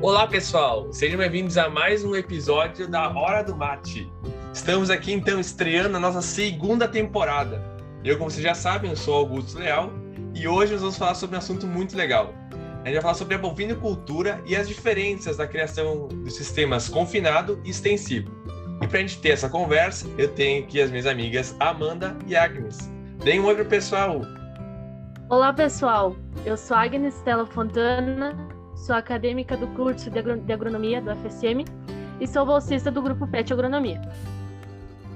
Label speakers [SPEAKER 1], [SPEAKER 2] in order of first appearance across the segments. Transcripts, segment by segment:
[SPEAKER 1] Olá, pessoal! Sejam bem-vindos a mais um episódio da Hora do Mate. Estamos aqui, então, estreando a nossa segunda temporada. Eu, como vocês já sabem, eu sou Augusto Leal e hoje nós vamos falar sobre um assunto muito legal. A gente vai falar sobre a bovinocultura e as diferenças da criação dos sistemas confinado e extensivo. E para a gente ter essa conversa, eu tenho aqui as minhas amigas Amanda e Agnes. Deem um oi pro pessoal!
[SPEAKER 2] Olá, pessoal! Eu sou Agnes Stella Fontana, sou acadêmica do curso de agronomia do FSM e sou bolsista do grupo PET Agronomia.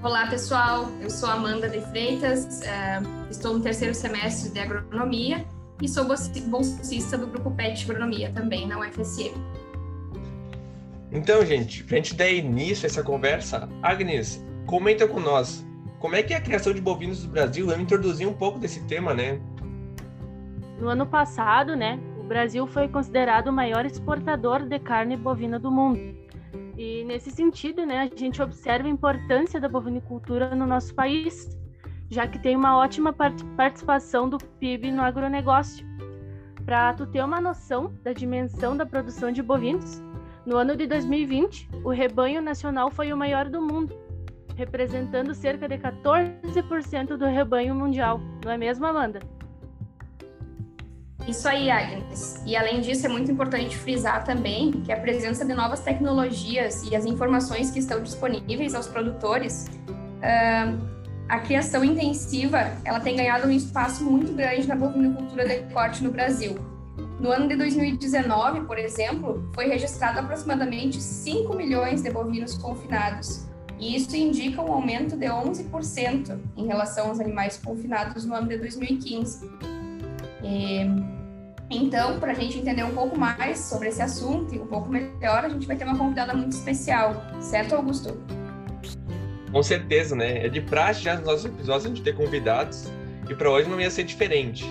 [SPEAKER 3] Olá, pessoal. Eu sou Amanda de Freitas, eh, estou no terceiro semestre de agronomia e sou bolsista do grupo PET Agronomia também na UFSM.
[SPEAKER 1] Então, gente, para a gente dar início a essa conversa, Agnes, comenta com nós como é que é a criação de bovinos do Brasil? Eu introduzi um pouco desse tema, né?
[SPEAKER 2] No ano passado, né, Brasil foi considerado o maior exportador de carne bovina do mundo. E nesse sentido, né, a gente observa a importância da bovinicultura no nosso país, já que tem uma ótima participação do PIB no agronegócio. Para tu ter uma noção da dimensão da produção de bovinos, no ano de 2020, o rebanho nacional foi o maior do mundo, representando cerca de 14% do rebanho mundial. Não é mesmo, Amanda?
[SPEAKER 3] Isso aí, Agnes. E além disso, é muito importante frisar também que a presença de novas tecnologias e as informações que estão disponíveis aos produtores, a criação intensiva, ela tem ganhado um espaço muito grande na bovinocultura de corte no Brasil. No ano de 2019, por exemplo, foi registrado aproximadamente 5 milhões de bovinos confinados, e isso indica um aumento de 11% em relação aos animais confinados no ano de 2015. E, então, para a gente entender um pouco mais sobre esse assunto e um pouco melhor, a gente vai ter uma convidada muito especial, certo, Augusto?
[SPEAKER 1] Com certeza, né? É de praxe já nos nossos episódios a gente ter convidados, e para hoje não ia ser diferente.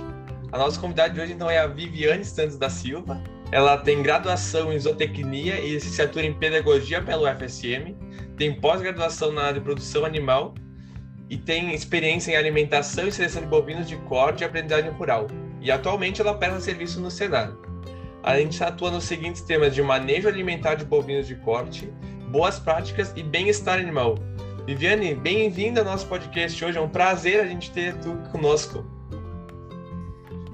[SPEAKER 1] A nossa convidada de hoje então é a Viviane Santos da Silva. Ela tem graduação em zootecnia e licenciatura em pedagogia pelo UFSM, tem pós-graduação na área de produção animal e tem experiência em alimentação e seleção de bovinos de corte e aprendizagem rural e atualmente ela presta serviço no Senado. A gente atua nos seguintes temas de manejo alimentar de bovinos de corte, boas práticas e bem-estar animal. Viviane, bem-vinda ao nosso podcast hoje, é um prazer a gente ter tu conosco.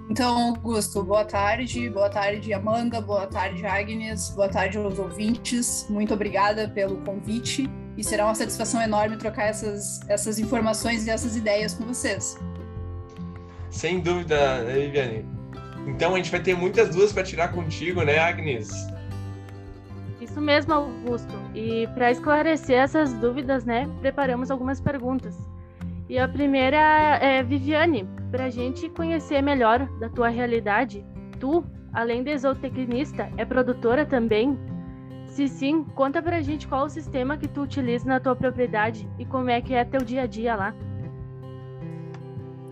[SPEAKER 4] Então, Augusto, boa tarde, boa tarde, Amanda, boa tarde, Agnes, boa tarde aos ouvintes, muito obrigada pelo convite e será uma satisfação enorme trocar essas, essas informações e essas ideias com vocês.
[SPEAKER 1] Sem dúvida, né, Viviane. Então a gente vai ter muitas dúvidas para tirar contigo, né, Agnes?
[SPEAKER 2] Isso mesmo, Augusto. E para esclarecer essas dúvidas, né, preparamos algumas perguntas. E a primeira é, Viviane, para a gente conhecer melhor da tua realidade, tu, além de zootecnista, é produtora também? Se sim, conta para a gente qual o sistema que tu utiliza na tua propriedade e como é que é teu dia a dia lá.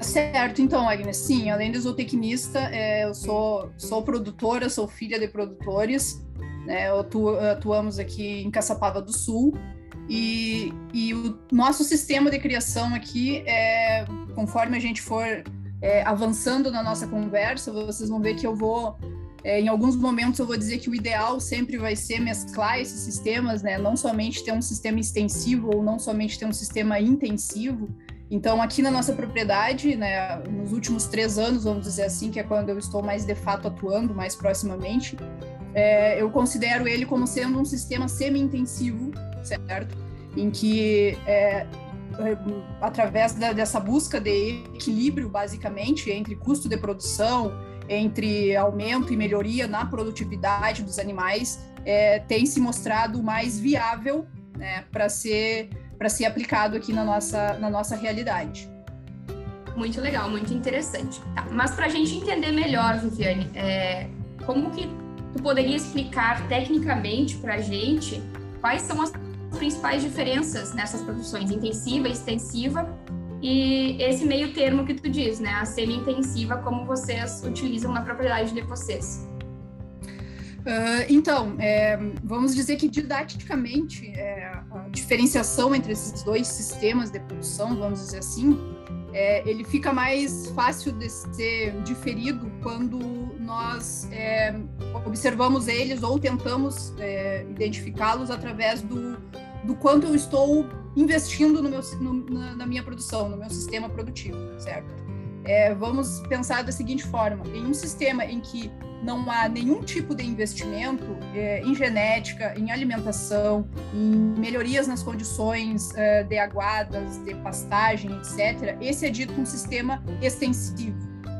[SPEAKER 4] Certo, então, Agnes, sim, além de zootecnista, é, eu sou, sou produtora, sou filha de produtores, né, atu, atuamos aqui em Caçapava do Sul, e, e o nosso sistema de criação aqui, é, conforme a gente for é, avançando na nossa conversa, vocês vão ver que eu vou, é, em alguns momentos eu vou dizer que o ideal sempre vai ser mesclar esses sistemas, né, não somente ter um sistema extensivo ou não somente ter um sistema intensivo, então, aqui na nossa propriedade, né, nos últimos três anos, vamos dizer assim, que é quando eu estou mais de fato atuando, mais proximamente, é, eu considero ele como sendo um sistema semi-intensivo, certo? Em que, é, através da, dessa busca de equilíbrio, basicamente, entre custo de produção, entre aumento e melhoria na produtividade dos animais, é, tem se mostrado mais viável né, para ser para ser aplicado aqui na nossa, na nossa realidade.
[SPEAKER 3] Muito legal, muito interessante. Tá, mas para a gente entender melhor, Viviane, é, como que tu poderia explicar tecnicamente para a gente quais são as principais diferenças nessas produções intensiva, extensiva e esse meio termo que tu diz, né, a semi-intensiva, como vocês utilizam na propriedade de vocês?
[SPEAKER 4] Uh, então, é, vamos dizer que didaticamente é, a diferenciação entre esses dois sistemas de produção, vamos dizer assim, é, ele fica mais fácil de ser diferido quando nós é, observamos eles ou tentamos é, identificá-los através do, do quanto eu estou investindo no meu, no, na, na, minha produção, no meu sistema produtivo, certo? É, vamos pensar da seguinte forma: em um sistema em que não há nenhum tipo de investimento é, em genética, em alimentação, em melhorias nas condições é, de aguadas, de pastagem, etc., esse é dito um sistema extensivo,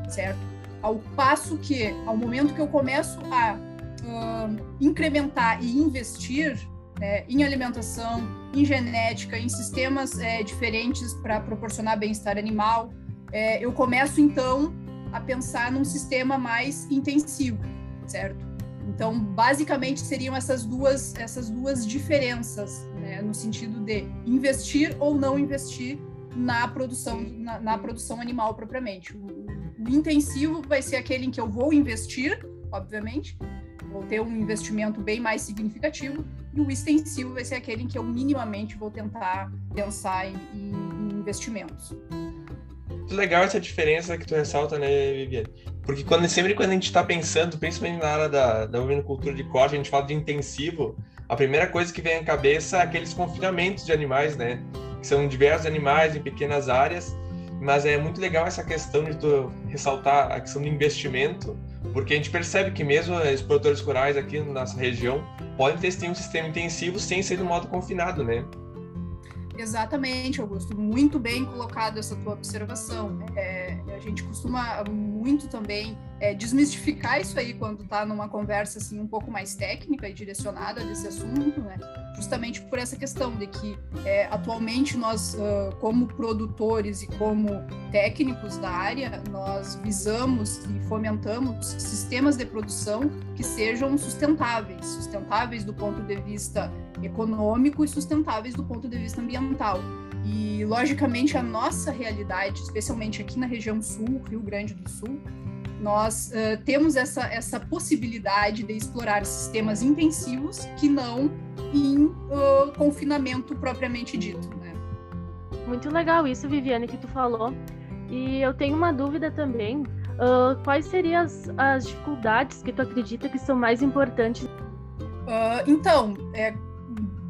[SPEAKER 4] certo? Ao passo que, ao momento que eu começo a uh, incrementar e investir né, em alimentação, em genética, em sistemas é, diferentes para proporcionar bem-estar animal, é, eu começo então a pensar num sistema mais intensivo, certo? Então, basicamente seriam essas duas essas duas diferenças, né, no sentido de investir ou não investir na produção na, na produção animal propriamente. O, o intensivo vai ser aquele em que eu vou investir, obviamente, vou ter um investimento bem mais significativo, e o extensivo vai ser aquele em que eu minimamente vou tentar pensar em, em investimentos.
[SPEAKER 1] Legal essa diferença que tu ressalta, né, Viviane? Porque quando, sempre quando a gente está pensando, principalmente na área da, da cultura de corte, a gente fala de intensivo, a primeira coisa que vem à cabeça é aqueles confinamentos de animais, né? Que são diversos animais em pequenas áreas, mas é muito legal essa questão de tu ressaltar a questão do investimento, porque a gente percebe que mesmo os produtores rurais aqui na nossa região podem ter um sistema intensivo sem ser no modo confinado, né?
[SPEAKER 4] Exatamente, Augusto. Muito bem colocado essa tua observação. É, a gente costuma muito também é, desmistificar isso aí quando está numa conversa assim um pouco mais técnica e direcionada desse assunto, né? Justamente por essa questão de que é, atualmente nós, uh, como produtores e como técnicos da área, nós visamos e fomentamos sistemas de produção que sejam sustentáveis, sustentáveis do ponto de vista econômico e sustentáveis do ponto de vista ambiental. E, logicamente, a nossa realidade, especialmente aqui na região sul, Rio Grande do Sul, nós uh, temos essa, essa possibilidade de explorar sistemas intensivos que não em uh, confinamento propriamente dito. Né?
[SPEAKER 2] Muito legal isso, Viviane, que tu falou. E eu tenho uma dúvida também. Uh, quais seriam as, as, dificuldades que tu acredita que são mais importantes?
[SPEAKER 4] então, é,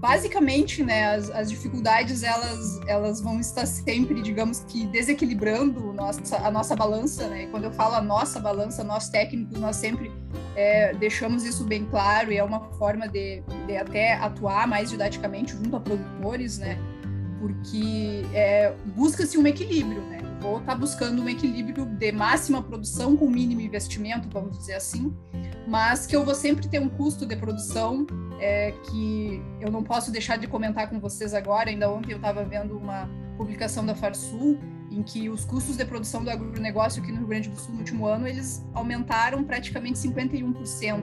[SPEAKER 4] basicamente, né, as, as, dificuldades elas, elas vão estar sempre, digamos que, desequilibrando nossa, a nossa balança, né? quando eu falo a nossa balança, nós técnicos, nós sempre é, deixamos isso bem claro e é uma forma de, de até atuar mais didaticamente junto a produtores, né? Porque é, busca-se um equilíbrio, né? Vou estar tá buscando um equilíbrio de máxima produção com mínimo investimento, vamos dizer assim, mas que eu vou sempre ter um custo de produção é, que eu não posso deixar de comentar com vocês agora. Ainda ontem eu estava vendo uma publicação da Farsul em que os custos de produção do agronegócio aqui no Rio Grande do Sul no último ano eles aumentaram praticamente 51%.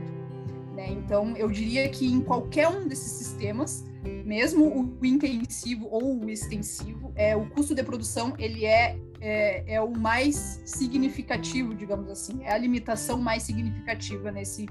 [SPEAKER 4] Né? Então, eu diria que em qualquer um desses sistemas, mesmo o intensivo ou o extensivo, é, o custo de produção ele é, é, é o mais significativo, digamos assim, é a limitação mais significativa nesse,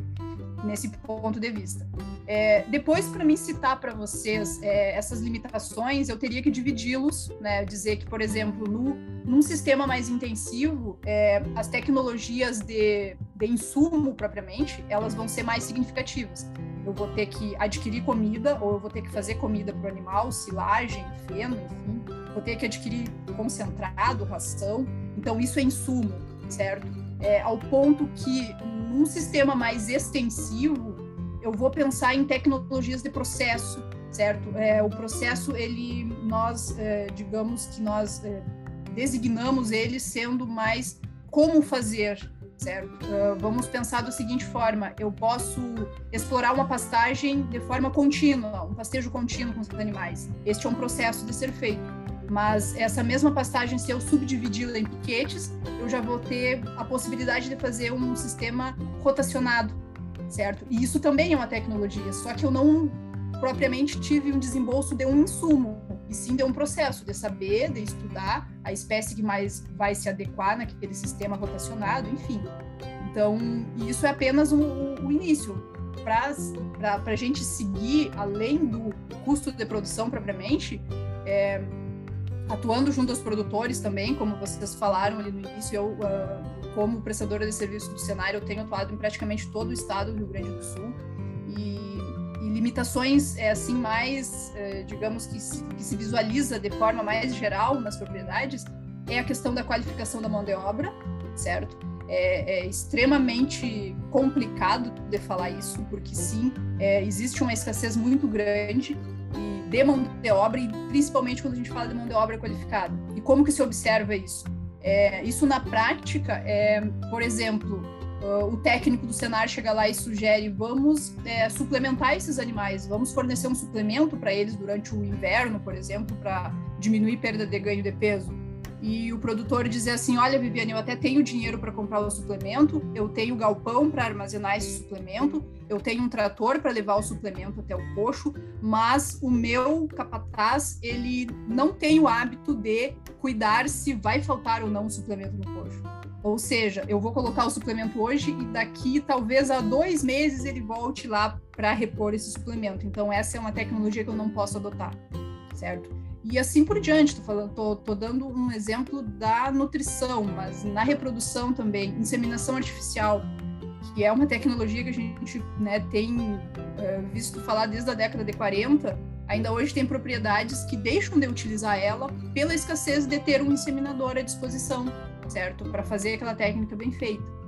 [SPEAKER 4] nesse ponto de vista. É, depois, para mim citar para vocês é, essas limitações, eu teria que dividi-los, né? dizer que, por exemplo, no, num sistema mais intensivo, é, as tecnologias de, de insumo propriamente, elas vão ser mais significativas. Eu vou ter que adquirir comida, ou eu vou ter que fazer comida para o animal, silagem, feno, enfim. Vou ter que adquirir concentrado, ração. Então, isso é insumo, certo? É, ao ponto que num sistema mais extensivo, eu vou pensar em tecnologias de processo, certo? É, o processo, ele, nós, é, digamos que nós é, designamos ele sendo mais como fazer, certo? Uh, vamos pensar da seguinte forma: eu posso explorar uma pastagem de forma contínua, um pastejo contínuo com os animais. Este é um processo de ser feito mas essa mesma pastagem, se eu subdividi-la em piquetes, eu já vou ter a possibilidade de fazer um sistema rotacionado, certo? E isso também é uma tecnologia, só que eu não propriamente tive um desembolso de um insumo, e sim de um processo de saber, de estudar a espécie que mais vai se adequar naquele sistema rotacionado, enfim. Então, isso é apenas o, o início. Para a gente seguir além do custo de produção propriamente, é, atuando junto aos produtores também, como vocês falaram ali no início, eu, uh, como prestadora de serviço do cenário, eu tenho atuado em praticamente todo o estado do Rio Grande do Sul. E, e limitações, é, assim, mais, é, digamos, que se, que se visualiza de forma mais geral nas propriedades, é a questão da qualificação da mão de obra, certo? É, é, extremamente complicado de falar isso, porque sim, é, existe uma escassez muito grande de mão de obra e principalmente quando a gente fala de mão de obra qualificada. E como que se observa isso? É, isso na prática é, por exemplo, uh, o técnico do Senar chega lá e sugere vamos é, suplementar esses animais, vamos fornecer um suplemento para eles durante o inverno, por exemplo, para diminuir perda de ganho de peso e o produtor dizer assim: Olha, Viviane, eu até tenho dinheiro para comprar o suplemento, eu tenho galpão para armazenar esse suplemento, eu tenho um trator para levar o suplemento até o coxo, mas o meu capataz ele não tem o hábito de cuidar se vai faltar ou não o suplemento no coxo. Ou seja, eu vou colocar o suplemento hoje e daqui talvez a dois meses ele volte lá para repor esse suplemento. Então essa é uma tecnologia que eu não posso adotar, certo? E assim por diante. Tô, falando, tô, tô, dando um exemplo da nutrição, mas na reprodução também, inseminação artificial, que é uma tecnologia que a gente né, tem é, visto falar desde a década de 40, ainda hoje tem propriedades que deixam de utilizar ela pela escassez de ter um inseminador à disposição, certo? Para fazer aquela técnica bem feita.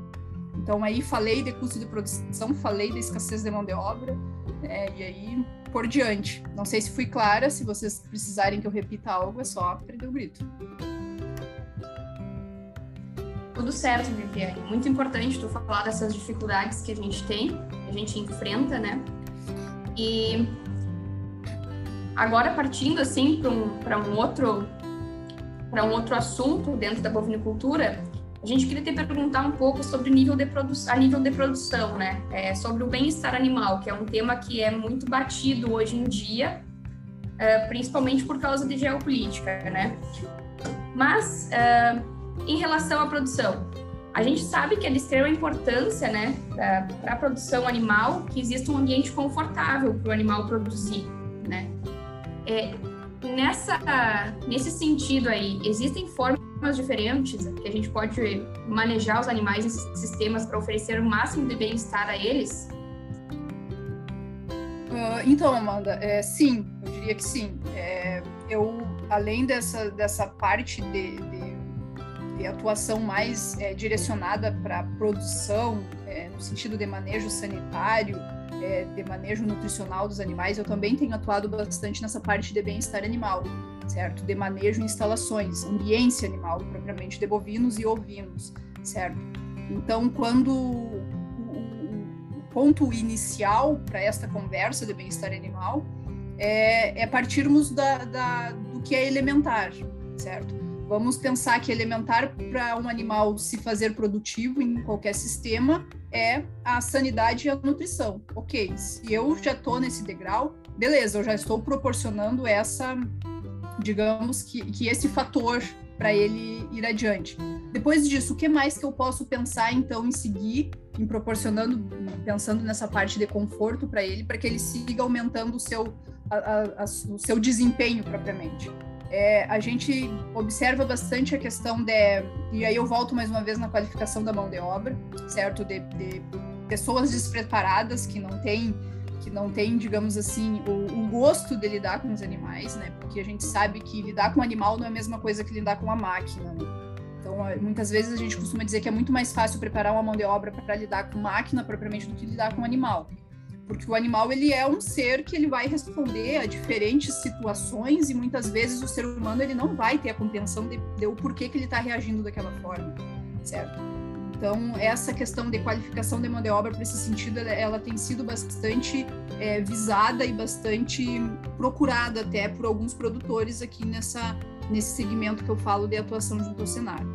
[SPEAKER 4] Então aí falei de custo de produção, falei da escassez de mão de obra, né, e aí por diante. Não sei se fui clara, se vocês precisarem que eu repita algo, é só prender o grito.
[SPEAKER 3] Tudo certo, Viviane. Muito importante tu falar dessas dificuldades que a gente tem, a gente enfrenta, né? E agora partindo assim para um, um outro para um outro assunto dentro da bovinicultura, a gente queria te perguntar um pouco sobre nível de a nível de produção, né? É, sobre o bem-estar animal, que é um tema que é muito batido hoje em dia, é, principalmente por causa de geopolítica, né? Mas, é, em relação à produção, a gente sabe que é de extrema importância, né, para a produção animal, que exista um ambiente confortável para o animal produzir, né? É, nessa, nesse sentido aí, existem formas diferentes, que a gente pode manejar os animais nesses sistemas para oferecer o máximo de bem-estar a eles?
[SPEAKER 4] Uh, então, Amanda, é, sim, eu diria que sim. É, eu, além dessa, dessa parte de, de, de atuação mais é, direcionada para produção, é, no sentido de manejo sanitário, é, de manejo nutricional dos animais, eu também tenho atuado bastante nessa parte de bem-estar animal certo? De manejo e instalações, ambiência animal, propriamente de bovinos e ovinos, certo? Então, quando o, ponto inicial para esta conversa de bem-estar animal é, é partirmos da, da, do que é elementar, certo? Vamos pensar que elementar para um animal se fazer produtivo em qualquer sistema é a sanidade e a nutrição. Ok, se eu já estou nesse degrau, beleza, eu já estou proporcionando essa digamos que, que esse fator para ele ir adiante. Depois disso, o que mais que eu posso pensar então em seguir, em proporcionando, pensando nessa parte de conforto para ele, para que ele siga aumentando o seu, a, a, o seu desempenho propriamente? É, a gente observa bastante a questão de, e aí eu volto mais uma vez na qualificação da mão de obra, certo? De, de pessoas despreparadas que não têm que não tem, digamos assim, o, o, gosto de lidar com os animais, né? Porque a gente sabe que lidar com um animal não é a mesma coisa que lidar com uma máquina, né? Então, é, muitas vezes a gente costuma dizer que é muito mais fácil preparar uma mão de obra para lidar com máquina propriamente do que lidar com um animal. Porque o animal, ele é um ser que ele vai responder a diferentes situações e muitas vezes o ser humano, ele não vai ter a compreensão de, de o porquê que ele está reagindo daquela forma, certo? Então, essa questão de qualificação de mão de obra, para esse sentido, ela, ela, tem sido bastante é, visada e bastante procurada até por alguns produtores aqui nessa, nesse segmento que eu falo de atuação junto ao cenário.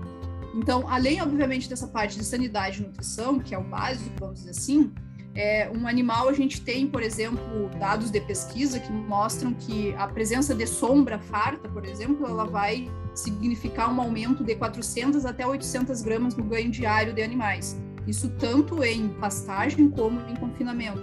[SPEAKER 4] Então, além, obviamente, dessa parte de sanidade e nutrição, que é o básico, vamos dizer assim, é, um animal, a gente tem, por exemplo, dados de pesquisa que mostram que a presença de sombra farta, por exemplo, ela vai significar um aumento de 400 até 800 gramas no ganho diário de animais. Isso tanto em pastagem como em confinamento.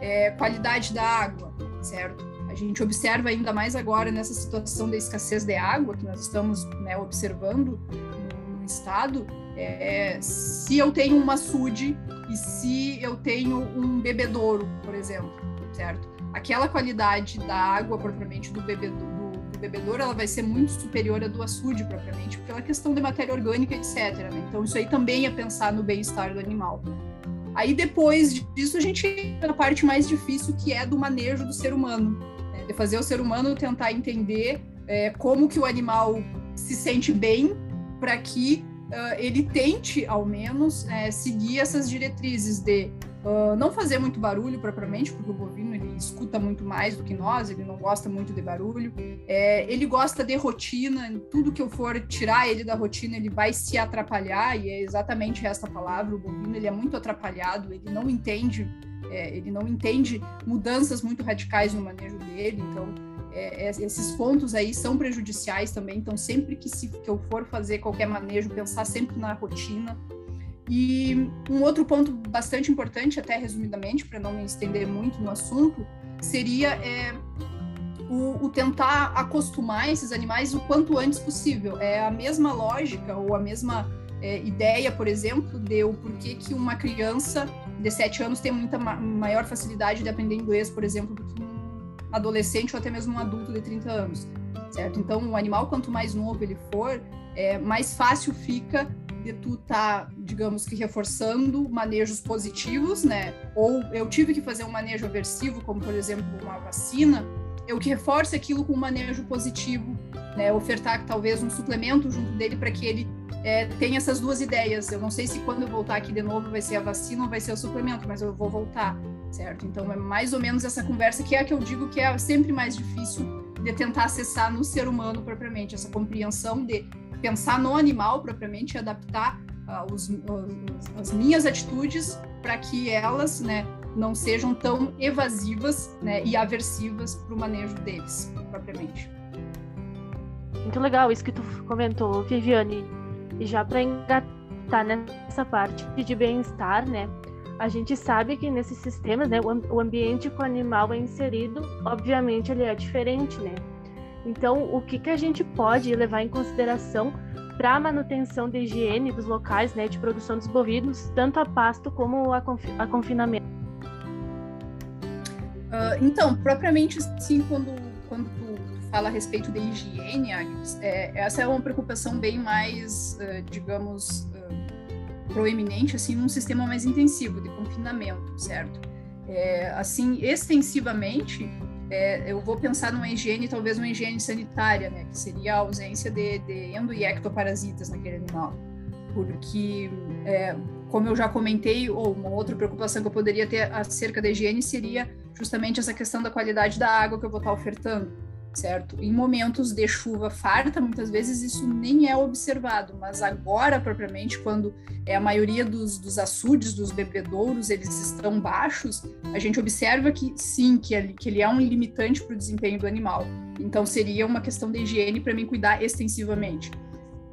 [SPEAKER 4] É, qualidade da água, certo? A gente observa ainda mais agora nessa situação da escassez de água que nós estamos né, observando no, estado. É, se eu tenho uma açude e se eu tenho um bebedouro, por exemplo, certo? Aquela qualidade da água propriamente do bebedouro, do bebedouro, ela vai ser muito superior à do açude propriamente, pela questão de matéria orgânica, etc. Né? Então isso aí também é pensar no bem-estar do animal. Aí depois disso a gente entra na parte mais difícil que é do manejo do ser humano, né? de fazer o ser humano tentar entender é, como que o animal se sente bem para que uh, ele tente ao menos é, seguir essas diretrizes de Uh, não fazer muito barulho propriamente, porque o bovino ele escuta muito mais do que nós, ele não gosta muito de barulho. É, ele gosta de rotina, tudo que eu for tirar ele da rotina, ele vai se atrapalhar, e é exatamente essa palavra. O bovino ele é muito atrapalhado, ele não entende, é, ele não entende mudanças muito radicais no manejo dele, então. É, é esses pontos aí são prejudiciais também, então sempre que, se, que eu for fazer qualquer manejo, pensar sempre na rotina, e um outro ponto bastante importante, até resumidamente, para não me estender muito no assunto, seria é, o, o, tentar acostumar esses animais o quanto antes possível. É a mesma lógica ou a mesma é, ideia, por exemplo, de o porquê que uma criança de 7 anos tem muita ma maior facilidade de aprender inglês, por exemplo, do que um adolescente ou até mesmo um adulto de 30 anos, certo? Então, o animal, quanto mais novo ele for, é, mais fácil fica de tu tá, digamos que reforçando manejos positivos, né? Ou eu tive que fazer um manejo aversivo, como por exemplo uma vacina, eu que reforce aquilo com um manejo positivo, né? Ofertar talvez um suplemento junto dele para que ele é, tenha essas duas ideias. Eu não sei se quando eu voltar aqui de novo vai ser a vacina ou vai ser o suplemento, mas eu vou voltar, certo? Então é mais ou menos essa conversa que é a que eu digo que é sempre mais difícil de tentar acessar no ser humano propriamente, essa compreensão de pensar no animal propriamente e adaptar uh, os, os, as minhas atitudes para que elas né, não sejam tão evasivas né, e aversivas para o manejo deles propriamente.
[SPEAKER 2] Muito legal isso que tu comentou, Viviane. E já para engatar nessa parte de bem-estar, né? A gente sabe que nesses sistemas, né, o ambiente que o animal é inserido, obviamente ele é diferente, né? Então, o que, que a gente pode levar em consideração para a manutenção da higiene dos locais né, de produção dos bovinos, tanto a pasto como a, confi a confinamento?
[SPEAKER 4] Uh, então, propriamente sim, quando, quando tu fala a respeito da higiene, é, essa é uma preocupação bem mais, uh, digamos, uh, proeminente, assim, num sistema mais intensivo de confinamento, certo? É, assim, extensivamente, é, eu vou pensar numa higiene, talvez uma higiene sanitária, né, que seria a ausência de, de endo e ectoparasitas naquele animal. Porque, é, como eu já comentei, ou uma outra preocupação que eu poderia ter acerca da higiene seria justamente essa questão da qualidade da água que eu vou estar ofertando certo? Em momentos de chuva farta, muitas vezes isso nem é observado, mas agora, propriamente, quando é a maioria dos, dos açudes, dos bebedouros, eles estão baixos, a gente observa que sim, que ele, que ele é um limitante para o desempenho do animal. Então, seria uma questão de higiene para mim cuidar extensivamente.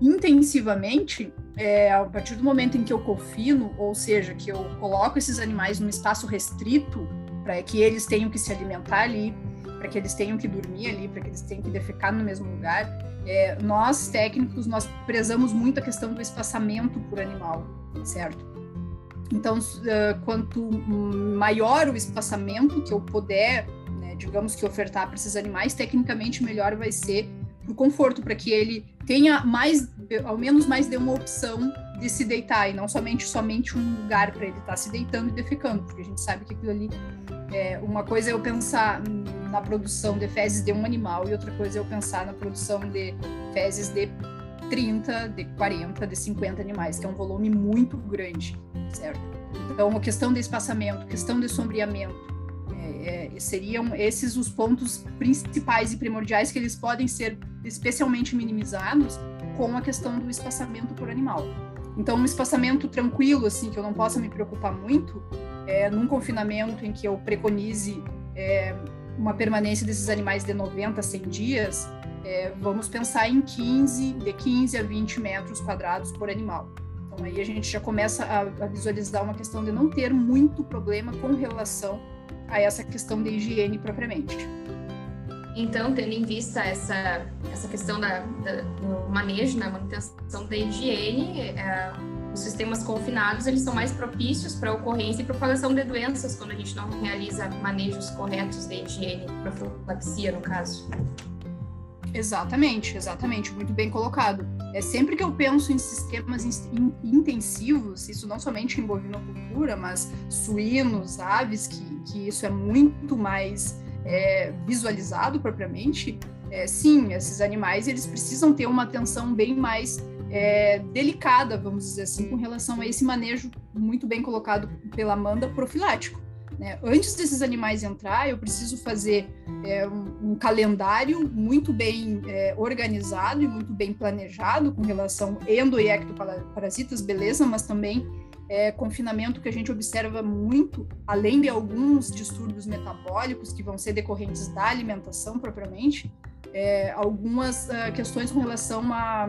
[SPEAKER 4] Intensivamente, é, a partir do momento em que eu confino, ou seja, que eu coloco esses animais num espaço restrito, para que eles tenham que se alimentar ali, para que eles tenham que dormir ali, para que eles tenham que defecar no mesmo lugar. É, nós, técnicos, nós prezamos muito a questão do espaçamento por animal, certo? Então, quanto maior o espaçamento que eu puder, né, digamos que ofertar para esses animais, tecnicamente melhor vai ser o conforto, para que ele tenha mais, ao menos mais de uma opção de se deitar e não somente somente um lugar para ele estar tá se deitando e defecando, porque a gente sabe que aquilo ali é uma coisa é eu pensar na produção de fezes de um animal e outra coisa é eu pensar na produção de fezes de 30, de 40, de 50 animais, que é um volume muito grande, certo? Então, a questão de espaçamento, questão de sombreamento, é, é, seriam esses os pontos principais e primordiais que eles podem ser especialmente minimizados com a questão do espaçamento por animal. Então, um espaçamento tranquilo, assim, que eu não possa me preocupar muito, é, num confinamento em que eu preconize é, uma permanência desses animais de 90 a 100 dias, é, vamos pensar em 15, de 15 a 20 metros quadrados por animal. Então aí a gente já começa a, a visualizar uma questão de não ter muito problema com relação a essa questão de higiene propriamente.
[SPEAKER 3] Então, tendo em vista essa, essa questão da, da do manejo, na né, manutenção da higiene, é, os sistemas confinados eles são mais propícios para ocorrência e propagação de doenças quando a gente não realiza manejos corretos de higiene, profilaxia no caso.
[SPEAKER 4] Exatamente, exatamente, muito bem colocado. É sempre que eu penso em sistemas in intensivos, isso não somente em bovinocultura, mas suínos, aves, que, que isso é muito mais é, visualizado propriamente, é, sim, esses animais eles precisam ter uma atenção bem mais é, delicada, vamos dizer assim, com relação a esse manejo muito bem colocado pela Amanda profilático. Né? Antes desses animais entrar, eu preciso fazer é, um, um, calendário muito bem é, organizado e muito bem planejado com relação endo e ectoparasitas, beleza, mas também é, confinamento que a gente observa muito, além de alguns distúrbios metabólicos que vão ser decorrentes da alimentação propriamente, é, algumas uh, questões com relação a,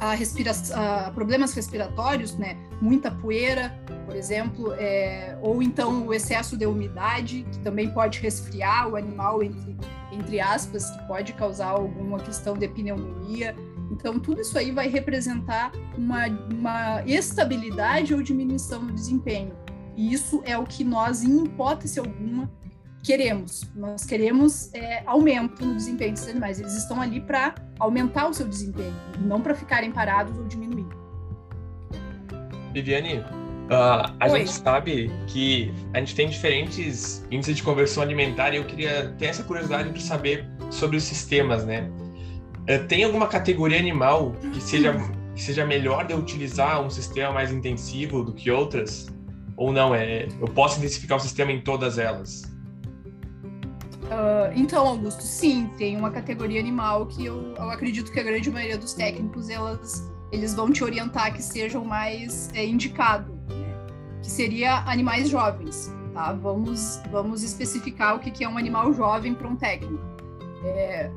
[SPEAKER 4] a, respira a problemas respiratórios, né? Muita poeira, por exemplo, é, ou então o excesso de umidade, que também pode resfriar o animal, entre, entre aspas, que pode causar alguma questão de pneumonia. Então, tudo isso aí vai representar uma, uma estabilidade ou diminuição no desempenho. E isso é o que nós, em hipótese alguma, queremos. Nós queremos é, aumento no desempenho desses animais. Eles estão ali para aumentar o seu desempenho, não para ficarem parados ou diminuir.
[SPEAKER 1] Viviane, Uh, a Oi. gente sabe que a gente tem diferentes índices de conversão alimentar e eu queria ter essa curiosidade para saber sobre os sistemas, né? Uh, tem alguma categoria animal que seja, que seja melhor de utilizar um sistema mais intensivo do que outras? Ou não? É, eu posso intensificar o sistema em todas elas?
[SPEAKER 4] Uh, então, Augusto, sim, tem uma categoria animal que eu, eu acredito que a grande maioria dos técnicos elas, eles vão te orientar que seja o mais é, indicado que seria animais jovens. Tá? Vamos, vamos especificar o que é um animal jovem para um técnico. É,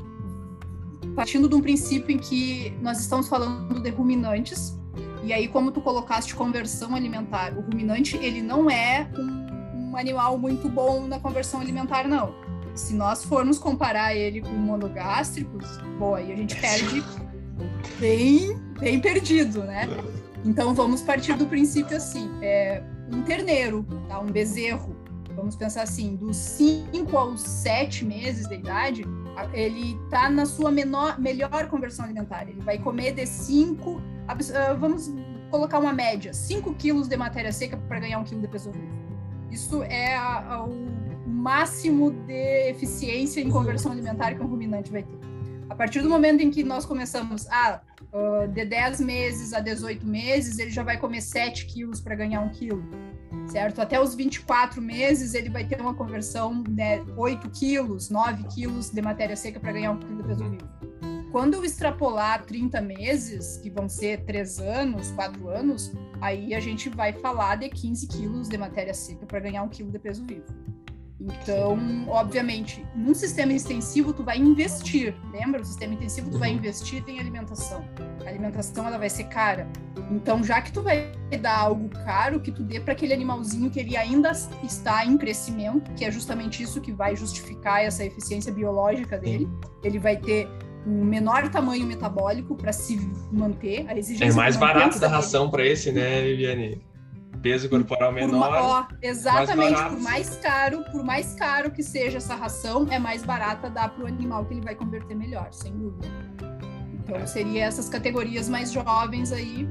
[SPEAKER 4] partindo de um princípio em que nós estamos falando de ruminantes, e aí como tu colocaste conversão alimentar, o ruminante ele não é um, um animal muito bom na conversão alimentar, não. Se nós formos comparar ele com monogástricos, bom, aí a gente perde bem, bem perdido, né? Então vamos partir do princípio assim, é, um terneiro, tá? um bezerro, vamos pensar assim, dos 5 aos 7 meses de idade, ele está na sua menor, melhor conversão alimentar. Ele vai comer de 5, ah, vamos colocar uma média, 5 quilos de matéria seca para ganhar um quilo de peso vivo. Isso é a, a, o máximo de eficiência em conversão alimentar que um ruminante vai ter. A partir do momento em que nós começamos a uh, de 10 meses a 18 meses, ele já vai comer 7 quilos para ganhar 1 quilo, certo? Até os 24 meses, ele vai ter uma conversão de né, 8 quilos, 9 quilos de matéria seca para ganhar 1 quilo de peso vivo. Quando eu extrapolar 30 meses, que vão ser 3 anos, 4 anos, aí a gente vai falar de 15 quilos de matéria seca para ganhar 1 quilo de peso vivo. Então, obviamente, num sistema extensivo tu vai investir, lembra? O sistema intensivo tu vai uhum. investir em alimentação. A alimentação ela vai ser cara. Então, já que tu vai dar algo caro, que tu dê para aquele animalzinho que ele ainda está em crescimento, que é justamente isso que vai justificar essa eficiência biológica dele. Ele vai ter um menor tamanho metabólico para se manter. A exigência
[SPEAKER 1] é mais barato da ração para esse, né, Viviane? Peso corporal menor. Uma, ó,
[SPEAKER 4] exatamente, mais por mais caro, por mais caro que seja essa ração, é mais barata dar para o animal que ele vai converter melhor, sem dúvida. Então é. seria essas categorias mais jovens aí,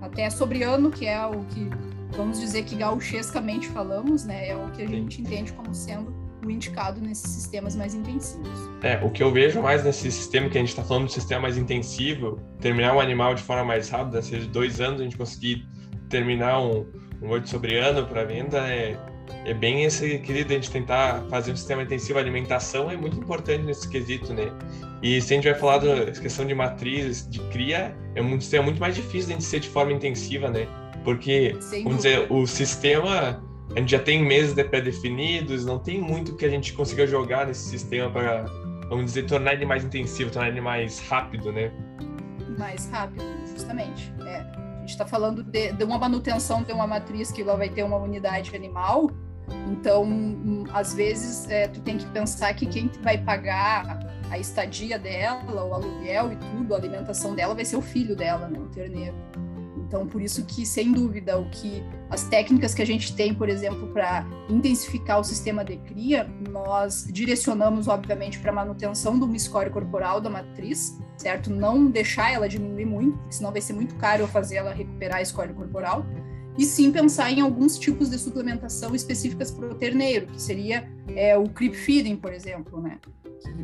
[SPEAKER 4] até sobre ano, que é o que vamos dizer que gauchescamente falamos, né? É o que a Sim. gente entende como sendo o indicado nesses sistemas mais intensivos.
[SPEAKER 1] É, o que eu vejo mais nesse sistema que a gente está falando do sistema mais intensivo, terminar um animal de forma mais rápida, seja de dois anos, a gente conseguir terminar um, um oito sobre ano para venda é, é bem esse querido a gente tentar fazer um sistema intensivo de alimentação é muito importante nesse quesito, né? E se a gente vai falar da questão de matriz, de cria, é um sistema muito mais difícil de a gente ser de forma intensiva, né? Porque, Sem vamos dúvida. dizer, o sistema, a gente já tem meses pré-definidos, não tem muito que a gente consiga jogar nesse sistema para, vamos dizer, tornar ele mais intensivo, tornar ele mais rápido, né?
[SPEAKER 4] Mais rápido, justamente. É gente está falando de, de, uma manutenção de uma matriz que ela vai ter uma unidade animal, Então, às vezes, é, tu tem que pensar que quem vai pagar a estadia dela, o aluguel e tudo, a alimentação dela vai ser o filho dela, né, o terneiro. Então, por isso que, sem dúvida, o que as técnicas que a gente tem, por exemplo, para intensificar o sistema de cria, nós direcionamos, obviamente, para a manutenção do score corporal da matriz, certo? Não deixar ela diminuir muito, senão vai ser muito caro fazer ela recuperar a score corporal. E sim pensar em alguns tipos de suplementação específicas para o terneiro, que seria é, o creep feeding, por exemplo, né?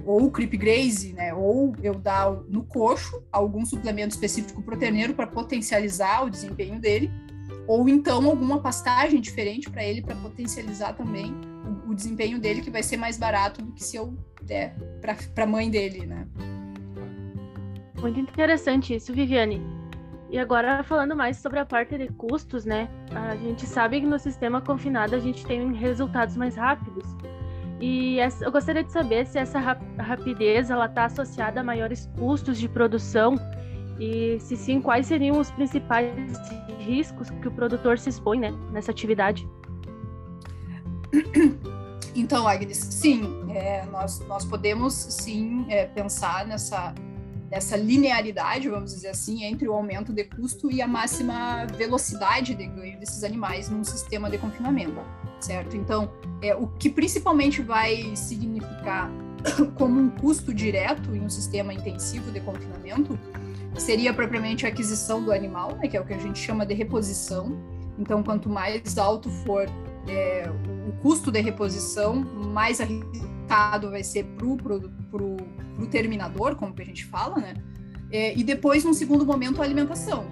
[SPEAKER 4] Ou o creep graze, né? Ou eu dar no coxo algum suplemento específico para o terneiro para potencializar o desempenho dele, ou então alguma pastagem diferente para ele para potencializar também o, o, desempenho dele, que vai ser mais barato do que se eu der para a mãe dele, né?
[SPEAKER 2] Muito interessante isso, Viviane. E agora falando mais sobre a parte de custos, né? A gente sabe que no sistema confinado a gente tem resultados mais rápidos. E eu gostaria de saber se essa rapidez ela está associada a maiores custos de produção e se sim, quais seriam os principais riscos que o produtor se expõe né, nessa atividade?
[SPEAKER 4] Então, Agnes, sim, é, nós, nós podemos sim é, pensar nessa, nessa linearidade, vamos dizer assim, entre o aumento de custo e a máxima velocidade de ganho desses animais num sistema de confinamento certo? Então, é, o que principalmente vai significar como um custo direto em um sistema intensivo de confinamento seria propriamente a aquisição do animal, né, que é o que a gente chama de reposição. Então, quanto mais alto for é, o custo de reposição, mais arriscado vai ser para o terminador, como que a gente fala, né? É, e depois, num segundo momento, a alimentação.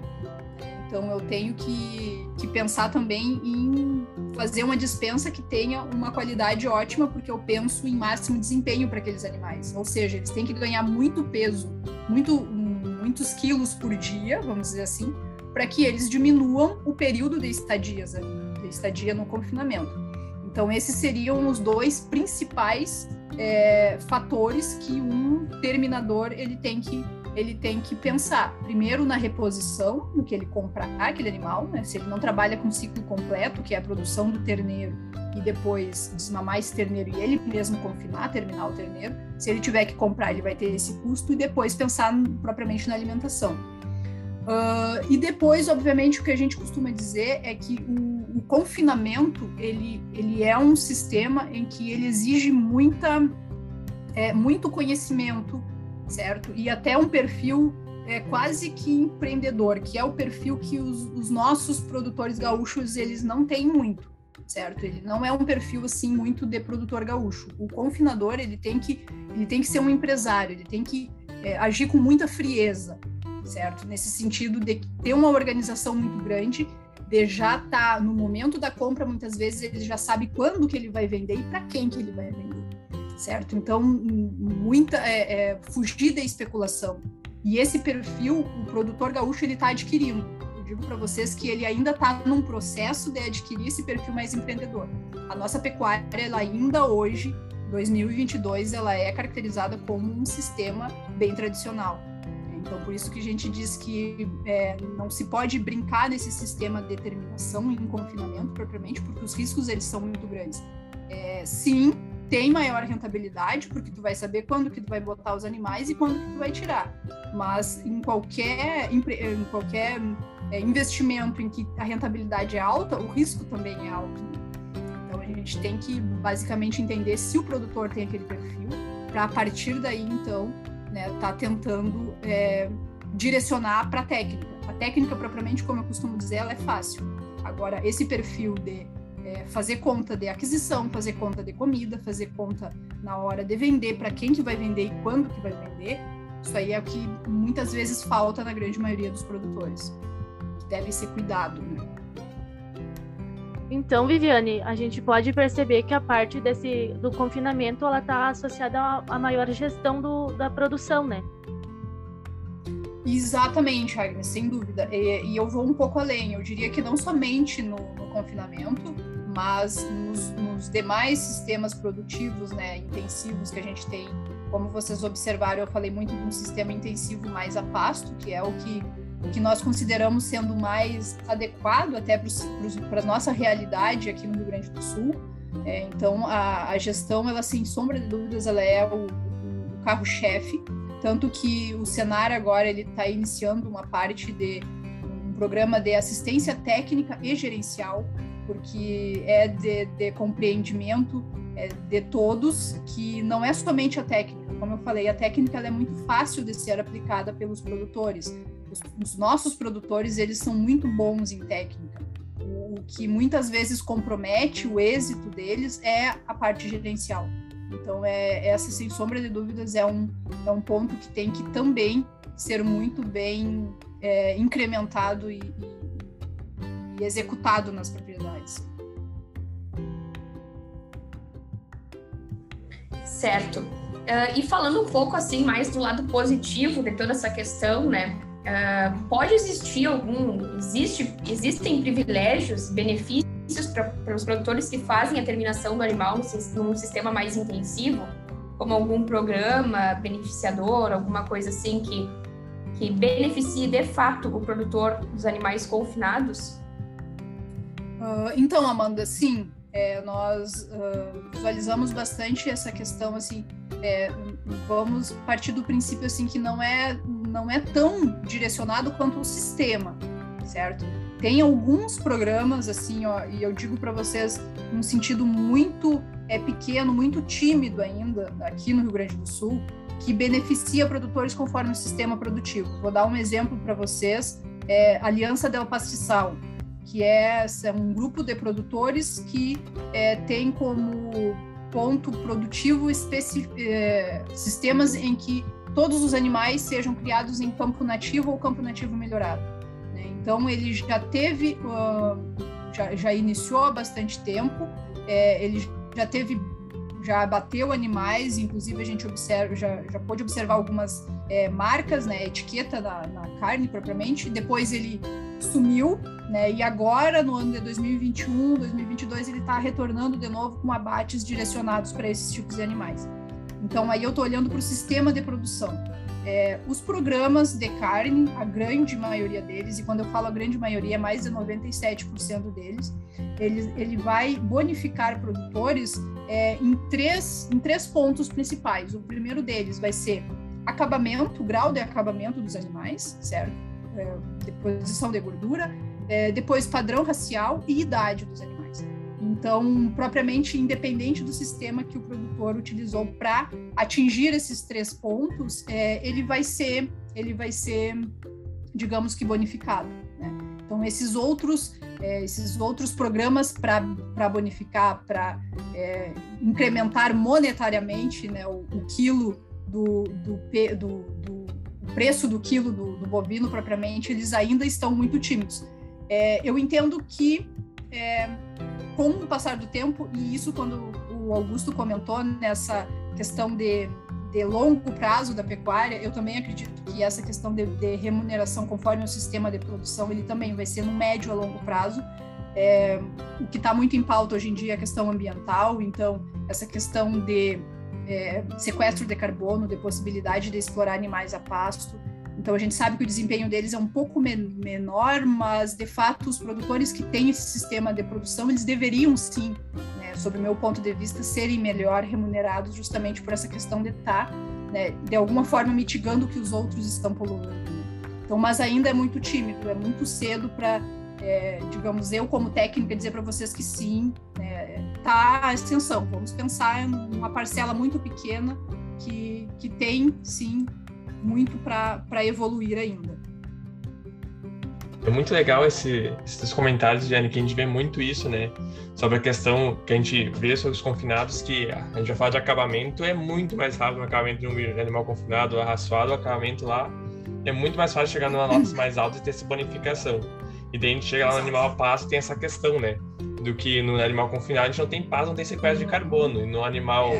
[SPEAKER 4] Então, eu tenho que, que pensar também em fazer uma dispensa que tenha uma qualidade ótima, porque eu penso em máximo desempenho para aqueles animais. Ou seja, eles têm que ganhar muito peso, muito, muitos quilos por dia, vamos dizer assim, para que eles diminuam o período de estadias, de estadia no confinamento. Então, esses seriam os dois principais é, fatores que um terminador ele tem que ele tem que pensar primeiro na reposição, no que ele comprar aquele animal, né? Se ele não trabalha com ciclo completo, que é a produção do terneiro e depois desmamar esse terneiro e ele mesmo confinar, terminar o terneiro. Se ele tiver que comprar, ele vai ter esse custo e depois pensar propriamente na alimentação. Uh, e depois, obviamente, o que a gente costuma dizer é que o, o, confinamento ele, ele é um sistema em que ele exige muita, é, muito conhecimento, certo? E até um perfil é, quase que empreendedor, que é o perfil que os, os, nossos produtores gaúchos eles não têm muito, certo? Ele não é um perfil assim muito de produtor gaúcho. O confinador ele tem que ele tem que ser um empresário, ele tem que é, agir com muita frieza, certo? Nesse sentido de ter uma organização muito grande, de já estar tá, no momento da compra, muitas vezes ele já sabe quando que ele vai vender e para quem que ele vai vender certo? Então, muita é, é, fugir da especulação. E esse perfil, o produtor gaúcho ele está adquirindo. Eu digo para vocês que ele ainda está num processo de adquirir esse perfil mais empreendedor. A nossa pecuária, ela ainda hoje, 2022, ela é caracterizada como um sistema bem tradicional. Então, por isso que a gente diz que é, não se pode brincar nesse sistema de determinação em confinamento propriamente, porque os riscos eles são muito grandes. É, sim, tem maior rentabilidade, porque tu vai saber quando que tu vai botar os animais e quando que tu vai tirar. Mas em qualquer, em qualquer é, investimento em que a rentabilidade é alta, o risco também é alto. Então a gente tem que basicamente entender se o produtor tem aquele perfil, para a partir daí então né, tá tentando é, direcionar para a técnica. A técnica propriamente, como eu costumo dizer, ela é fácil. Agora esse perfil de é, fazer conta de aquisição, fazer conta de comida, fazer conta na hora de vender, para quem que vai vender e quando que vai vender. Isso aí é o que muitas vezes falta na grande maioria dos produtores, que deve ser cuidado, né?
[SPEAKER 2] Então, Viviane, a gente pode perceber que a parte desse do confinamento ela está associada à maior gestão do, da produção, né?
[SPEAKER 4] Exatamente, Agnes, sem dúvida. E, e, eu vou um pouco além. Eu diria que não somente no, no confinamento, mas nos, nos, demais sistemas produtivos né, intensivos que a gente tem, como vocês observaram, eu falei muito de um sistema intensivo mais a pasto, que é o que, que nós consideramos sendo mais adequado até para a nossa realidade aqui no Rio Grande do Sul. É, então, a, a, gestão, ela sem sombra de dúvidas, ela é o, o carro-chefe, tanto que o Senar agora ele está iniciando uma parte de um programa de assistência técnica e gerencial, porque é de, de compreendimento é, de todos que não é somente a técnica. Como eu falei, a técnica é muito fácil de ser aplicada pelos produtores. Os, os nossos produtores eles são muito bons em técnica o que muitas vezes compromete o êxito deles é a parte gerencial. Então, é, essa, sem sombra de dúvidas, é um, é um ponto que tem que também ser muito bem é, incrementado e, e executado nas propriedades.
[SPEAKER 3] Certo. Uh, e falando um pouco assim mais do lado positivo de toda essa questão, né? Uh, pode existir algum, existe, existem privilégios, benefícios para os produtores que fazem a terminação do animal num sistema mais intensivo, como algum programa beneficiador, alguma coisa assim que, que beneficie de fato o produtor dos animais confinados?
[SPEAKER 4] Uh, então, Amanda, sim, é, nós uh, visualizamos bastante essa questão assim é, vamos partir do princípio assim que não é não é tão direcionado quanto o sistema, certo? Tem alguns programas assim, ó, e eu digo para vocês num sentido muito é pequeno, muito tímido ainda aqui no Rio Grande do Sul, que beneficia produtores conforme o sistema produtivo. Vou dar um exemplo para vocês: é, Aliança del Pastiçal, que é, é um grupo de produtores que é, tem como ponto produtivo é, sistemas em que todos os animais sejam criados em campo nativo ou campo nativo melhorado. Né? Então, ele já teve, uh, já, já, iniciou há bastante tempo, é, ele já teve, já abateu animais, inclusive a gente observa, já, já pôde observar algumas é, marcas, né, etiqueta na, na carne propriamente, depois ele sumiu, né? E agora, no ano de 2021, 2022, ele está retornando de novo com abates direcionados para esses tipos de animais. Então, aí eu estou olhando para o sistema de produção. É, os programas de carne, a grande maioria deles, e quando eu falo a grande maioria, mais de 97% deles, ele, ele vai bonificar produtores é, em, três, em três pontos principais. O primeiro deles vai ser acabamento, grau de acabamento dos animais, certo? É, de gordura, é, depois padrão racial e idade dos animais. Então, propriamente independente do sistema que o produtor utilizou para atingir esses três pontos, é, ele vai ser, ele vai ser, digamos que bonificado. Né? Então, esses outros, é, esses outros programas para bonificar, para é, incrementar monetariamente né, o, o quilo do, do, do, do, preço do quilo do, do, bovino propriamente, eles ainda estão muito tímidos. É, eu entendo que é, com o passar do tempo, e isso quando o Augusto comentou nessa questão de, de longo prazo da pecuária, eu também acredito que essa questão de, de remuneração conforme o sistema de produção, ele também vai ser no médio a longo prazo. É, o que está muito em pauta hoje em dia é a questão ambiental, então essa questão de é, sequestro de carbono, de possibilidade de explorar animais a pasto, então a gente sabe que o desempenho deles é um pouco menor, mas de fato os produtores que têm esse sistema de produção, eles deveriam sim, né, sob o meu ponto de vista, serem melhor remunerados justamente por essa questão de estar, tá, né, de alguma forma mitigando o que os outros estão poluindo. Então, mas ainda é muito tímido, é muito cedo para, é, digamos, eu como técnica dizer para vocês que sim, né, tá a extensão. Vamos pensar em uma parcela muito pequena que, que tem sim muito para evoluir ainda.
[SPEAKER 1] É muito legal esse, esses comentários, Jane, que a gente vê muito isso, né? Sobre a questão que a gente vê sobre os confinados, que a gente já fala de acabamento, é muito mais rápido o acabamento de um animal confinado, arraçoado, o acabamento lá é muito mais fácil chegar numa notas mais altas e ter essa bonificação. E daí a gente chega lá no animal a pasto tem essa questão, né? Do que no animal confinado a gente não tem paz, não tem sequestro de carbono. E no animal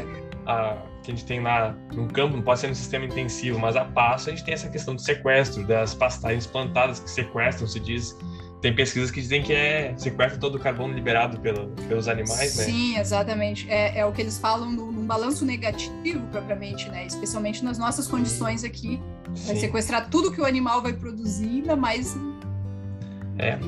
[SPEAKER 1] a, que a gente tem lá no campo, não pode ser no sistema intensivo, mas a pasto a gente tem essa questão do sequestro, das pastagens plantadas que sequestram, se diz. Tem pesquisas que dizem que é sequestra todo o carbono liberado pelo, pelos animais,
[SPEAKER 4] né? Sim, exatamente. É, é o que eles falam num balanço negativo, propriamente, né? Especialmente nas nossas condições aqui. Vai Sim. sequestrar tudo que o animal vai produzir, ainda mais
[SPEAKER 1] É,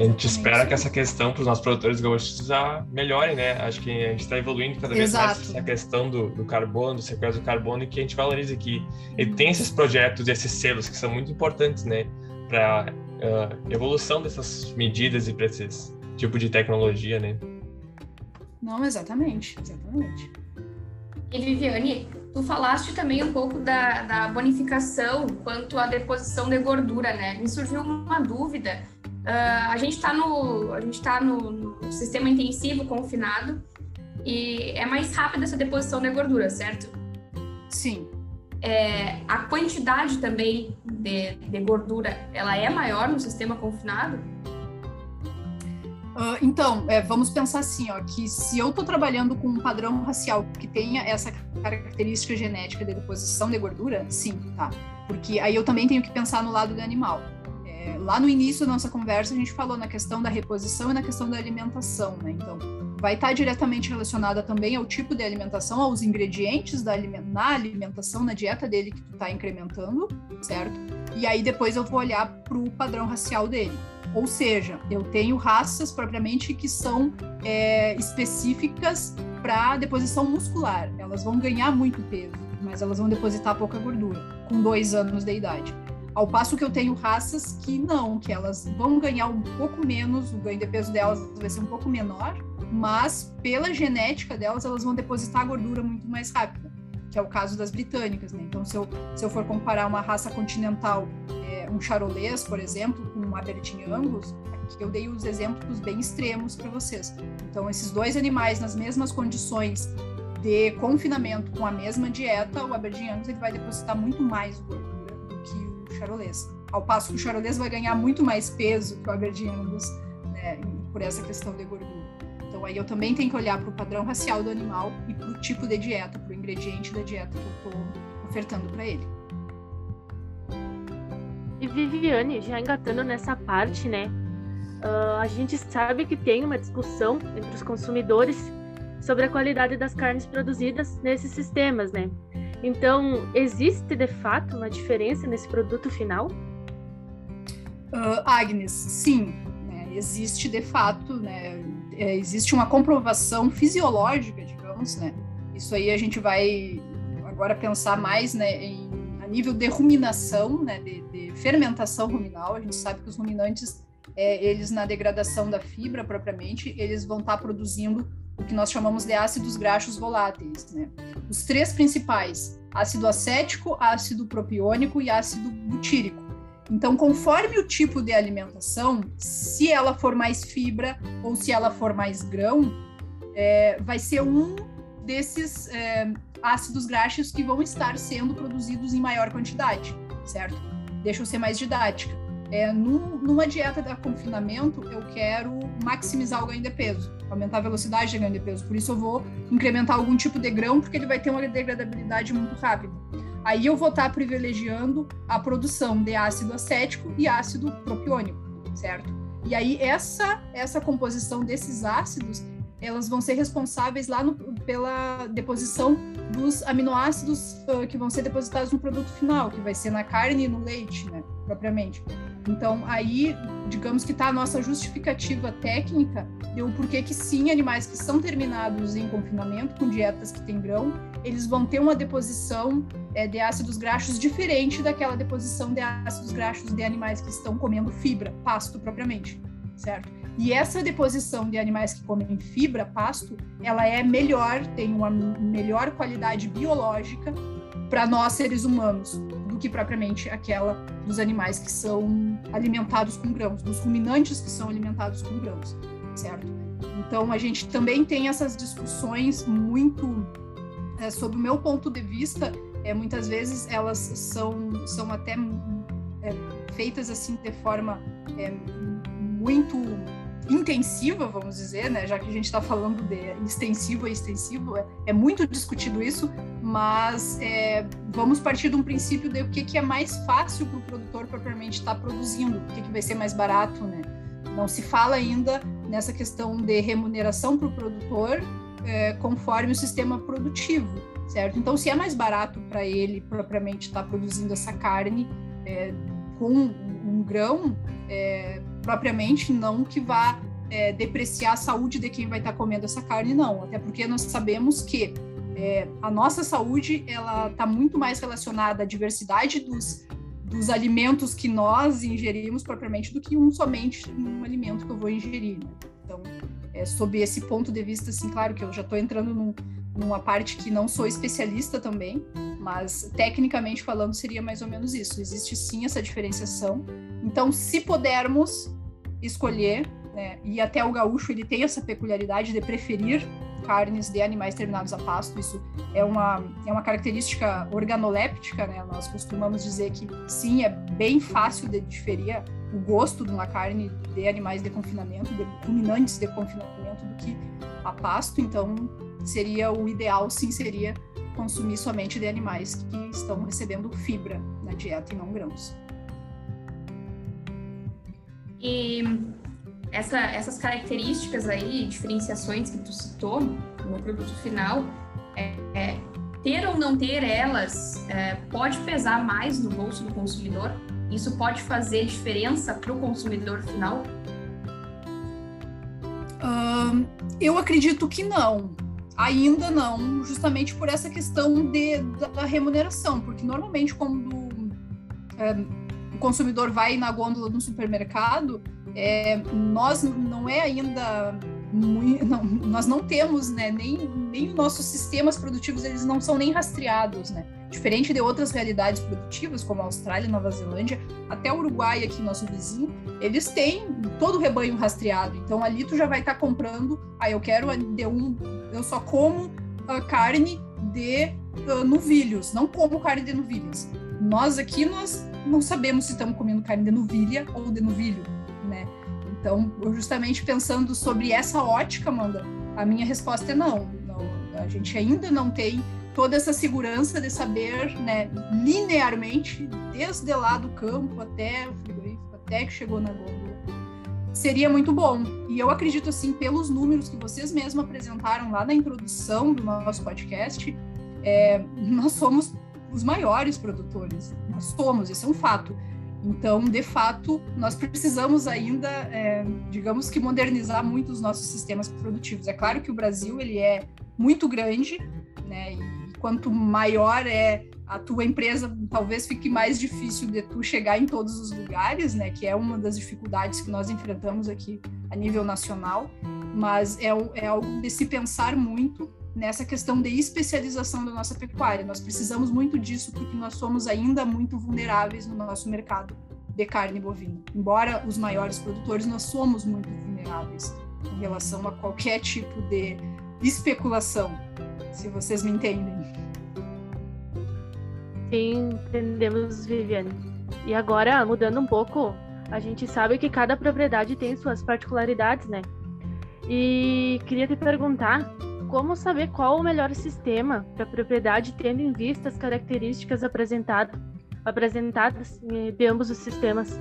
[SPEAKER 1] a gente espera que essa questão para os nossos produtores gaúchos já melhore, né? Acho que a gente está evoluindo cada vez Exato. mais essa questão do, do carbono, do sequestro do carbono, e que a gente valorize que ele tem esses projetos, esses selos que são muito importantes, né? Para uh, ah, evolução dessas medidas e para esse tipo de tecnologia, né?
[SPEAKER 4] Não, exatamente, exatamente.
[SPEAKER 3] E Viviane, tu falaste também um pouco da, da bonificação quanto à deposição de gordura, né? Me surgiu uma dúvida. Uh, a gente está no, a gente tá no, no, sistema intensivo confinado e é mais rápida essa deposição de gordura, certo?
[SPEAKER 4] Sim.
[SPEAKER 3] É, a quantidade também de, de gordura, ela é maior no sistema confinado?
[SPEAKER 4] Uh, então, é, vamos pensar assim, ó, que se eu estou trabalhando com um padrão racial que tenha essa característica genética de deposição de gordura, sim, tá? Porque aí eu também tenho que pensar no lado do animal. Lá no início da nossa conversa, a gente falou na questão da reposição e na questão da alimentação, né? Então, vai estar diretamente relacionada também ao tipo de alimentação, aos ingredientes da, na alimentação, na dieta dele que tu está incrementando, certo? E aí depois eu vou olhar para o padrão racial dele. Ou seja, eu tenho raças propriamente que são é, específicas para deposição muscular. Elas vão ganhar muito peso, mas elas vão depositar pouca gordura, com dois anos de idade. Ao passo que eu tenho raças que não, que elas vão ganhar um pouco menos, o ganho de peso delas vai ser um pouco menor, mas pela genética delas, elas vão depositar gordura muito mais rápida, que é o caso das britânicas. Né? Então, se eu, se eu for comparar uma raça continental, é, um charolês, por exemplo, um Aberdeen Angus, aqui eu dei os exemplos bem extremos para vocês. Então, esses dois animais nas mesmas condições de confinamento com a mesma dieta, o Aberdeen Angus ele vai depositar muito mais gordura que charolês. Ao passo que o charolês vai ganhar muito mais peso que o Aberdeen Angus, né, por essa questão de gordura. Então, aí eu também tenho que olhar para o padrão racial do animal e para o tipo de dieta, para o ingrediente da dieta que eu estou ofertando para ele.
[SPEAKER 2] E Viviane, já engatando nessa parte, né? Uh, a gente sabe que tem uma discussão entre os consumidores sobre a qualidade das carnes produzidas nesses sistemas, né? Então, existe de fato uma diferença nesse produto final?
[SPEAKER 4] Uh, Agnes, sim, né? existe de fato, né? É, existe uma comprovação fisiológica, digamos, né? Isso aí a gente vai agora pensar mais, né, em nível de ruminação, né, de, de, fermentação ruminal, a gente sabe que os ruminantes, é, eles na degradação da fibra propriamente, eles vão estar tá produzindo o que nós chamamos de ácidos graxos voláteis, né? Os três principais, ácido acético, ácido propiônico e ácido butírico. Então, conforme o tipo de alimentação, se ela for mais fibra ou se ela for mais grão, é, vai ser um desses é, ácidos graxos que vão estar sendo produzidos em maior quantidade, certo? Deixa eu ser mais didática. É, num, numa dieta de confinamento, eu quero maximizar o ganho de peso, aumentar a velocidade de ganho de peso. Por isso, eu vou incrementar algum tipo de grão, porque ele vai ter uma degradabilidade muito rápida. Aí eu vou estar privilegiando a produção de ácido acético e ácido propiônico, certo? E aí essa essa composição desses ácidos elas vão ser responsáveis lá no, pela deposição dos aminoácidos uh, que vão ser depositados no produto final, que vai ser na carne e no leite, né, propriamente. Então, aí, digamos que está a nossa justificativa técnica de o porquê que sim, animais que são terminados em confinamento, com dietas que têm grão, eles vão ter uma deposição é, de ácidos graxos diferente daquela deposição de ácidos graxos de animais que estão comendo fibra, pasto propriamente, certo? E essa deposição de animais que comem fibra, pasto, ela é melhor, tem uma melhor qualidade biológica para nós seres humanos do que propriamente aquela dos animais que são alimentados com grãos, dos ruminantes que são alimentados com grãos, certo? Então a gente também tem essas discussões muito, é, sob o meu ponto de vista, é, muitas vezes elas são, são até é, feitas assim de forma é, muito intensiva, vamos dizer, né? Já que a gente está falando de extensivo e extensivo, é, é, muito discutido isso, mas é, vamos partir de um princípio de o que, que é mais fácil para o produtor propriamente estar tá produzindo, o que, que vai ser mais barato, né? Não se fala ainda nessa questão de remuneração para o produtor é, conforme o sistema produtivo, certo? Então, se é mais barato para ele propriamente estar tá produzindo essa carne é, com um grão, é, propriamente não que vá é, depreciar a saúde de quem vai estar tá comendo essa carne, não. Até porque nós sabemos que é, a nossa saúde ela está muito mais relacionada à diversidade dos, dos alimentos que nós ingerimos propriamente do que um somente um alimento que eu vou ingerir. Né? Então, é, sob esse ponto de vista, assim, claro que eu já estou entrando num, numa parte que não sou especialista também, mas tecnicamente falando seria mais ou menos isso. Existe sim essa diferenciação. Então, se pudermos escolher, né, e até o gaúcho ele tem essa peculiaridade de preferir carnes de animais terminados a pasto. Isso é uma, é uma característica organoléptica, né? Nós costumamos dizer que sim, é bem fácil de diferir o gosto de uma carne de animais de confinamento, de ruminantes de confinamento, do que a pasto. Então, seria o ideal, sim, seria consumir somente de animais que estão recebendo fibra na dieta e não grãos.
[SPEAKER 3] E essa, essas características aí, diferenciações que tu citou no produto final, é, é, ter ou não ter elas é, pode pesar mais no bolso do consumidor? Isso pode fazer diferença para o consumidor final?
[SPEAKER 4] Eu acredito que não. Ainda não, justamente por essa questão de, da remuneração, porque normalmente quando é, o consumidor vai na gôndola do supermercado, é, nós não é ainda muito, nós não temos, né, nem, nem nossos sistemas produtivos, eles não são nem rastreados, né? Diferente de outras realidades produtivas, como a Austrália, Nova Zelândia, até o Uruguai, aqui nosso vizinho, eles têm todo o rebanho rastreado. Então ali tu já vai estar tá comprando, ah, eu quero de um, eu só como uh, carne de uh, novilhos, não como carne de novilhas. Nós aqui, nós não sabemos se estamos comendo carne de novilha ou de novilho né? Então, justamente pensando sobre essa ótica, Amanda, a minha resposta é não. não. A gente ainda não tem toda essa segurança de saber, né, linearmente, desde lá do campo até o frigorífico, até que chegou na gôndola. Seria muito bom. E eu acredito, assim, pelos números que vocês mesmos apresentaram lá na introdução do nosso podcast, é, nós somos os maiores produtores. Somos, isso é um fato. Então, de fato, nós precisamos ainda, é, digamos que, modernizar muito os nossos sistemas produtivos. É claro que o Brasil ele é muito grande, né? E quanto maior é a tua empresa, talvez fique mais difícil de tu chegar em todos os lugares, né? Que é uma das dificuldades que nós enfrentamos aqui a nível nacional. Mas é, é algo de se pensar muito nessa questão de especialização da nossa pecuária. Nós precisamos muito disso porque nós somos ainda muito vulneráveis no nosso mercado de carne bovina. Embora os maiores produtores, nós somos muito vulneráveis em relação a qualquer tipo de especulação, se vocês me entendem.
[SPEAKER 2] Sim, entendemos, Viviane. E agora, mudando um pouco, a gente sabe que cada propriedade tem suas particularidades, né? E queria te perguntar como saber qual o melhor sistema para a propriedade, tendo em vista as características apresentadas, apresentadas de ambos os sistemas?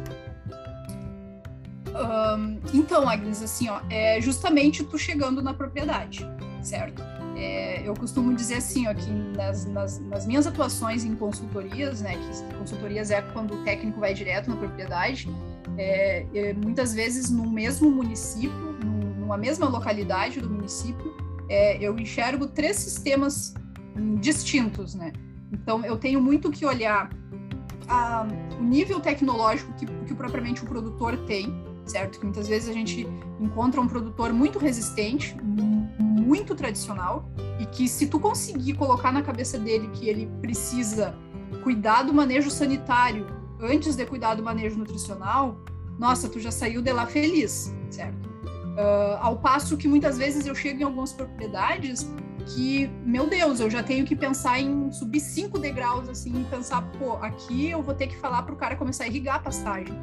[SPEAKER 4] Um, então, Agnes, assim, ó, é justamente tu chegando na propriedade, certo? É, eu costumo dizer assim, ó, que nas, nas, nas, minhas atuações em consultorias, né, que consultorias é quando o técnico vai direto na propriedade, é, é, muitas vezes no mesmo município, numa mesma localidade do município, é, eu enxergo três sistemas distintos, né? Então, eu tenho muito que olhar a, o nível tecnológico que, que propriamente o produtor tem, certo? Que muitas vezes a gente encontra um produtor muito resistente, muito tradicional, e que se tu conseguir colocar na cabeça dele que ele precisa cuidar do manejo sanitário antes de cuidar do manejo nutricional, nossa, tu já saiu de lá feliz, certo? Uh, ao passo que muitas vezes eu chego em algumas propriedades que, meu Deus, eu já tenho que pensar em subir cinco degraus, assim, e pensar, pô, aqui eu vou ter que falar para o cara começar a irrigar a pastagem,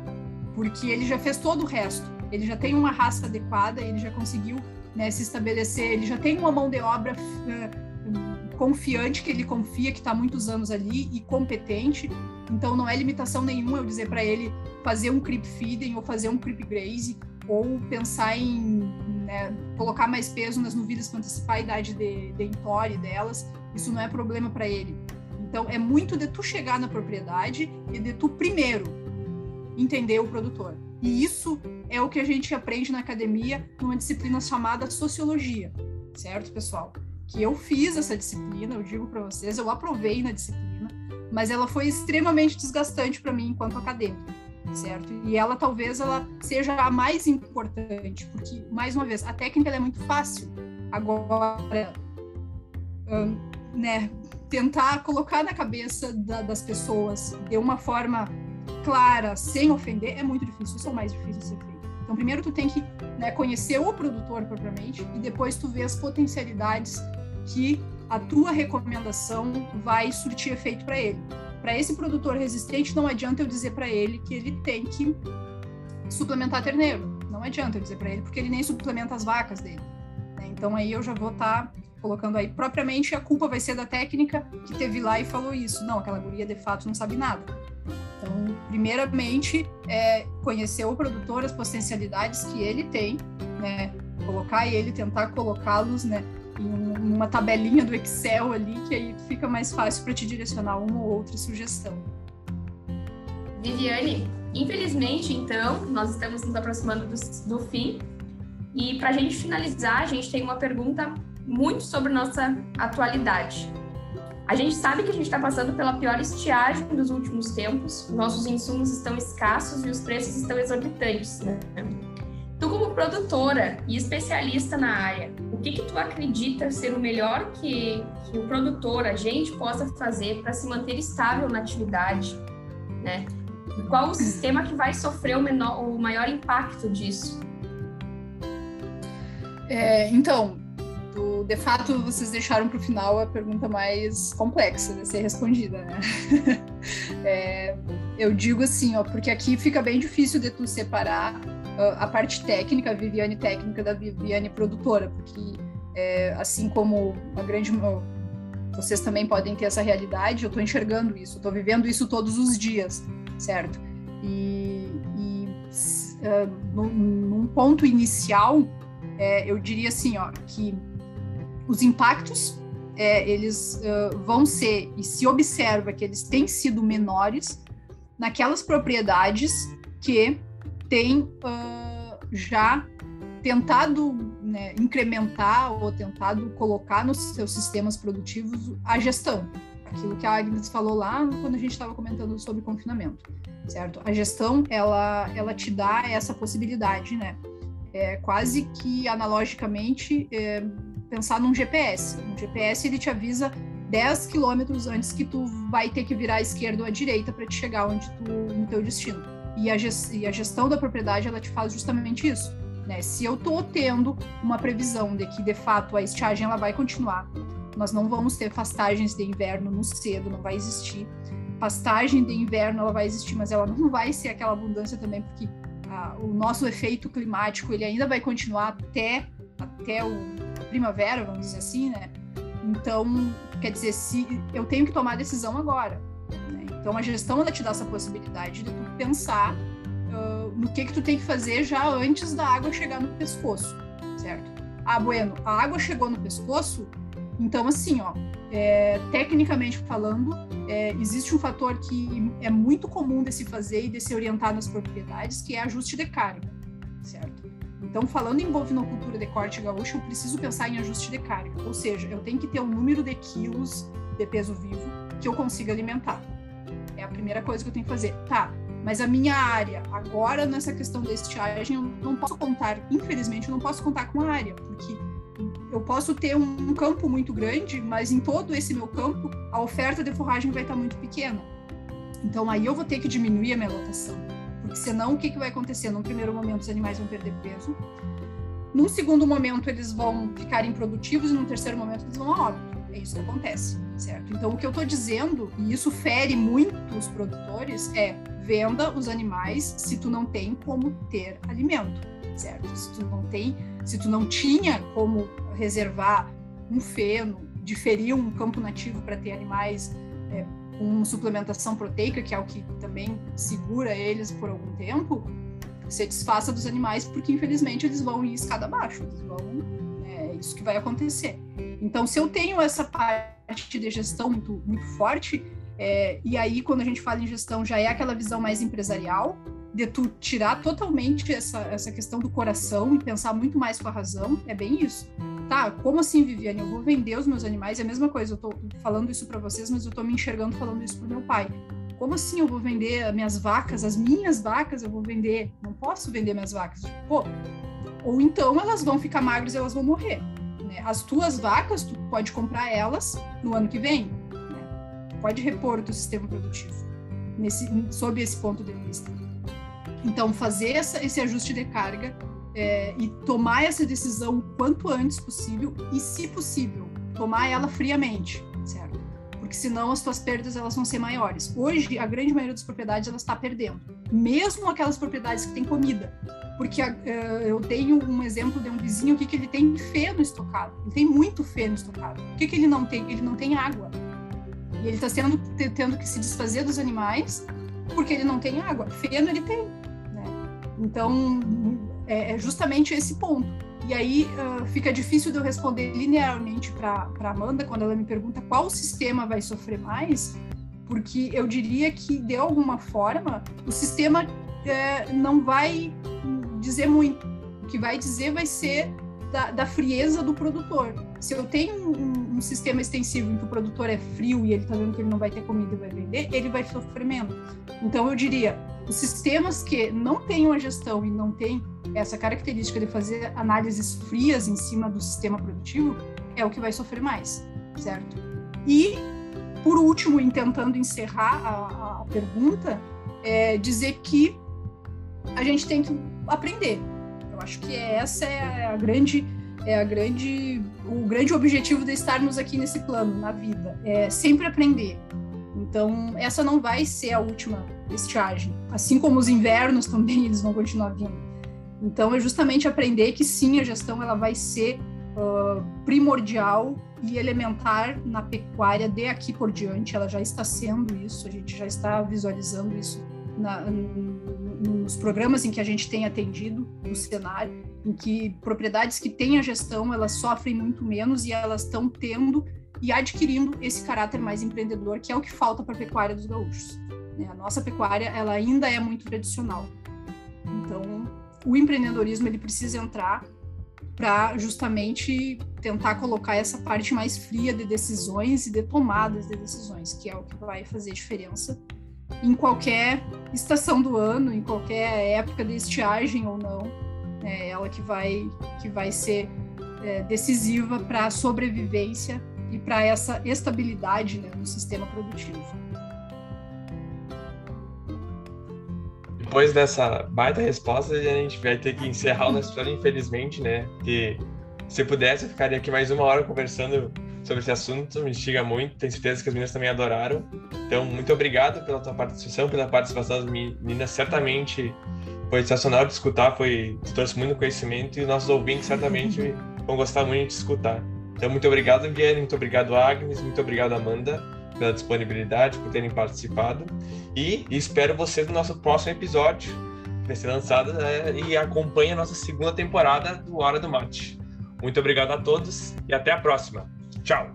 [SPEAKER 4] porque ele já fez todo o resto, ele já tem uma raça adequada, ele já conseguiu né, se estabelecer, ele já tem uma mão de obra uh, confiante, que ele confia que está muitos anos ali e competente, então não é limitação nenhuma eu dizer para ele fazer um creep feeding ou fazer um creep graze, ou pensar em né, colocar mais peso nas novilhas para antecipar a idade de, de delas, isso não é problema para ele. Então, é muito de tu chegar na propriedade e de tu primeiro entender o produtor. E isso é o que a gente aprende na academia numa disciplina chamada sociologia, certo, pessoal? Que eu fiz essa disciplina, eu digo para vocês, eu aprovei na disciplina, mas ela foi extremamente desgastante para mim enquanto acadêmica, certo? E ela talvez ela seja a mais importante, porque mais uma vez, a técnica é muito fácil. Agora, né, tentar colocar na cabeça da, das pessoas de uma forma clara, sem ofender, é muito difícil, isso é o mais difícil de ser feito. Então, primeiro tu tem que né, conhecer o produtor propriamente e depois tu vê as potencialidades que a tua recomendação vai surtir efeito para ele. Para esse produtor resistente, não adianta eu dizer para ele que ele tem que suplementar terneiro. Não adianta eu dizer para ele, porque ele nem suplementa as vacas dele. Né? Então aí eu já vou estar tá colocando aí propriamente a culpa vai ser da técnica que teve lá e falou isso. Não, aquela guria de fato não sabe nada. Então, primeiramente, é conhecer o produtor, as potencialidades que ele tem, né? Colocar ele, tentar colocá-los, né? Uma tabelinha do Excel ali, que aí fica mais fácil para te direcionar uma ou outra sugestão.
[SPEAKER 3] Viviane, infelizmente, então, nós estamos nos aproximando do, do fim. E para a gente finalizar, a gente tem uma pergunta muito sobre nossa atualidade. A gente sabe que a gente está passando pela pior estiagem dos últimos tempos, nossos insumos estão escassos e os preços estão exorbitantes. Né? Tu, como produtora e especialista na área, o que, que tu acredita ser o melhor que, que o produtor, a gente, possa fazer para se manter estável na atividade? Né? Qual o sistema que vai sofrer o, menor, o maior impacto disso?
[SPEAKER 4] É, então, de fato, vocês deixaram para o final a pergunta mais complexa de ser respondida, né? é, eu digo assim, ó, porque aqui fica bem difícil de tu separar a parte técnica, a Viviane técnica da Viviane produtora, porque é, assim como a grande vocês também podem ter essa realidade, eu estou enxergando isso, estou vivendo isso todos os dias, certo? E, e uh, num, num ponto inicial, é, eu diria assim, ó, que os impactos é, eles uh, vão ser e se observa que eles têm sido menores naquelas propriedades que têm uh, já tentado né, incrementar ou tentado colocar nos seus sistemas produtivos a gestão, aquilo que a Agnes falou lá quando a gente estava comentando sobre confinamento, certo? A gestão ela ela te dá essa possibilidade, né? É, quase que analogicamente é, pensar num GPS. Um GPS ele te avisa 10 quilômetros antes que tu vai ter que virar à esquerda ou à direita para te chegar onde tu no teu destino. E a, e a gestão da propriedade ela te faz justamente isso. Né? Se eu estou tendo uma previsão de que de fato a estiagem ela vai continuar, nós não vamos ter pastagens de inverno no cedo, não vai existir. Pastagem de inverno ela vai existir, mas ela não vai ser aquela abundância também, porque ah, o nosso efeito climático ele ainda vai continuar até até o primavera, vamos dizer assim, né? Então, quer dizer, se eu tenho que tomar a decisão agora. Né? Então, a gestão ela te dá essa possibilidade de tu pensar uh, no que que tu tem que fazer já antes da água chegar no pescoço, certo? Ah, bueno, a água chegou no pescoço, então assim, ó, é, tecnicamente falando, é, existe um fator que é muito comum de se fazer e de se orientar nas propriedades, que é ajuste de carga, certo? Então, falando em bovinocultura de corte gaúcho, eu preciso pensar em ajuste de carga, ou seja, eu tenho que ter um número de quilos de peso vivo que eu consiga alimentar. Primeira coisa que eu tenho que fazer. Tá, mas a minha área, agora nessa questão da estiagem, eu não posso contar, infelizmente, eu não posso contar com a área, porque eu posso ter um campo muito grande, mas em todo esse meu campo, a oferta de forragem vai estar muito pequena. Então, aí eu vou ter que diminuir a minha lotação. Porque senão, o que, que vai acontecer? Num primeiro momento, os animais vão perder peso. Num segundo momento, eles vão ficar improdutivos. E num terceiro momento, eles vão a óbito. É isso que acontece, certo? Então, o que eu estou dizendo, e isso fere muito os produtores, é venda os animais se tu não tem como ter alimento, certo? Se tu não tem, se tu não tinha como reservar um feno, diferir um campo nativo para ter animais é, com suplementação proteica, que é o que também segura eles por algum tempo, se desfaça dos animais, porque infelizmente eles vão ir escada abaixo, eles vão, é isso que vai acontecer. Então, se eu tenho essa parte de gestão muito, muito forte, é, e aí quando a gente fala em gestão já é aquela visão mais empresarial, de tu tirar totalmente essa, essa questão do coração e pensar muito mais com a razão, é bem isso. Tá, como assim, Viviane? Eu vou vender os meus animais? É a mesma coisa, eu tô falando isso para vocês, mas eu tô me enxergando falando isso pro meu pai. Como assim eu vou vender minhas vacas, as minhas vacas eu vou vender? Não posso vender minhas vacas. Pô, ou então elas vão ficar magras e elas vão morrer. Né? As tuas vacas, tu pode comprar elas no ano que vem. Né? Pode repor o teu sistema produtivo nesse, sob esse ponto de vista. Então, fazer essa, esse ajuste de carga é, e tomar essa decisão o quanto antes possível e, se possível, tomar ela friamente, certo? Porque senão as tuas perdas elas vão ser maiores. Hoje, a grande maioria das propriedades está perdendo, mesmo aquelas propriedades que têm comida. Porque uh, eu tenho um exemplo de um vizinho aqui que ele tem feno estocado. Ele tem muito feno estocado. O que, que ele não tem? Ele não tem água. E ele está tendo, tendo que se desfazer dos animais porque ele não tem água. Feno ele tem. Né? Então, é, é justamente esse ponto. E aí uh, fica difícil de eu responder linearmente para Amanda quando ela me pergunta qual sistema vai sofrer mais, porque eu diria que, de alguma forma, o sistema é, não vai dizer muito. O que vai dizer vai ser da, da frieza do produtor. Se eu tenho um, um, sistema extensivo em que o produtor é frio e ele está vendo que ele não vai ter comida e vai vender, ele vai sofrer menos. Então, eu diria, os sistemas que não tenham a gestão e não têm essa característica de fazer análises frias em cima do sistema produtivo é o que vai sofrer mais, certo? E, por último, tentando encerrar a, a pergunta, é dizer que a gente tem que aprender. Eu acho que essa é a grande é a grande o grande objetivo de estarmos aqui nesse plano na vida é sempre aprender então essa não vai ser a última estiagem assim como os invernos também eles vão continuar vindo então, é justamente aprender que sim, a gestão ela vai ser uh, primordial e elementar na pecuária de aqui por diante. Ela já está sendo isso, a gente já está visualizando isso na, nos programas em que a gente tem atendido no cenário, em que propriedades que têm a gestão elas sofrem muito menos e elas estão tendo e adquirindo esse caráter mais empreendedor, que é o que falta para a pecuária dos gaúchos. Né? A nossa pecuária ela ainda é muito tradicional. Então, o empreendedorismo ele precisa entrar para justamente tentar colocar essa parte mais fria de decisões e de tomadas de decisões, que é o que vai fazer diferença em qualquer estação do ano, em qualquer época de estiagem ou não, é ela que vai que vai ser é, decisiva para a sobrevivência e para essa estabilidade né, no sistema produtivo.
[SPEAKER 1] depois dessa baita resposta, a gente vai ter que encerrar o nosso episódio, infelizmente, né? Que se pudesse, eu ficaria aqui mais uma hora conversando sobre esse assunto, me instiga muito, tenho certeza que as meninas também adoraram. Então, muito obrigado pela tua participação, pela participação das meninas, certamente foi sensacional de escutar, foi trouxe muito conhecimento e nossos ouvintes certamente vão gostar muito de escutar. Então, muito obrigado, Guilherme, muito obrigado, Agnes, muito obrigado, Amanda pela disponibilidade, por terem participado. E espero vocês no nosso próximo episódio, que vai ser lançado né, e acompanhe a nossa segunda temporada do Hora do Mate. Muito obrigado a todos e até a próxima. Tchau!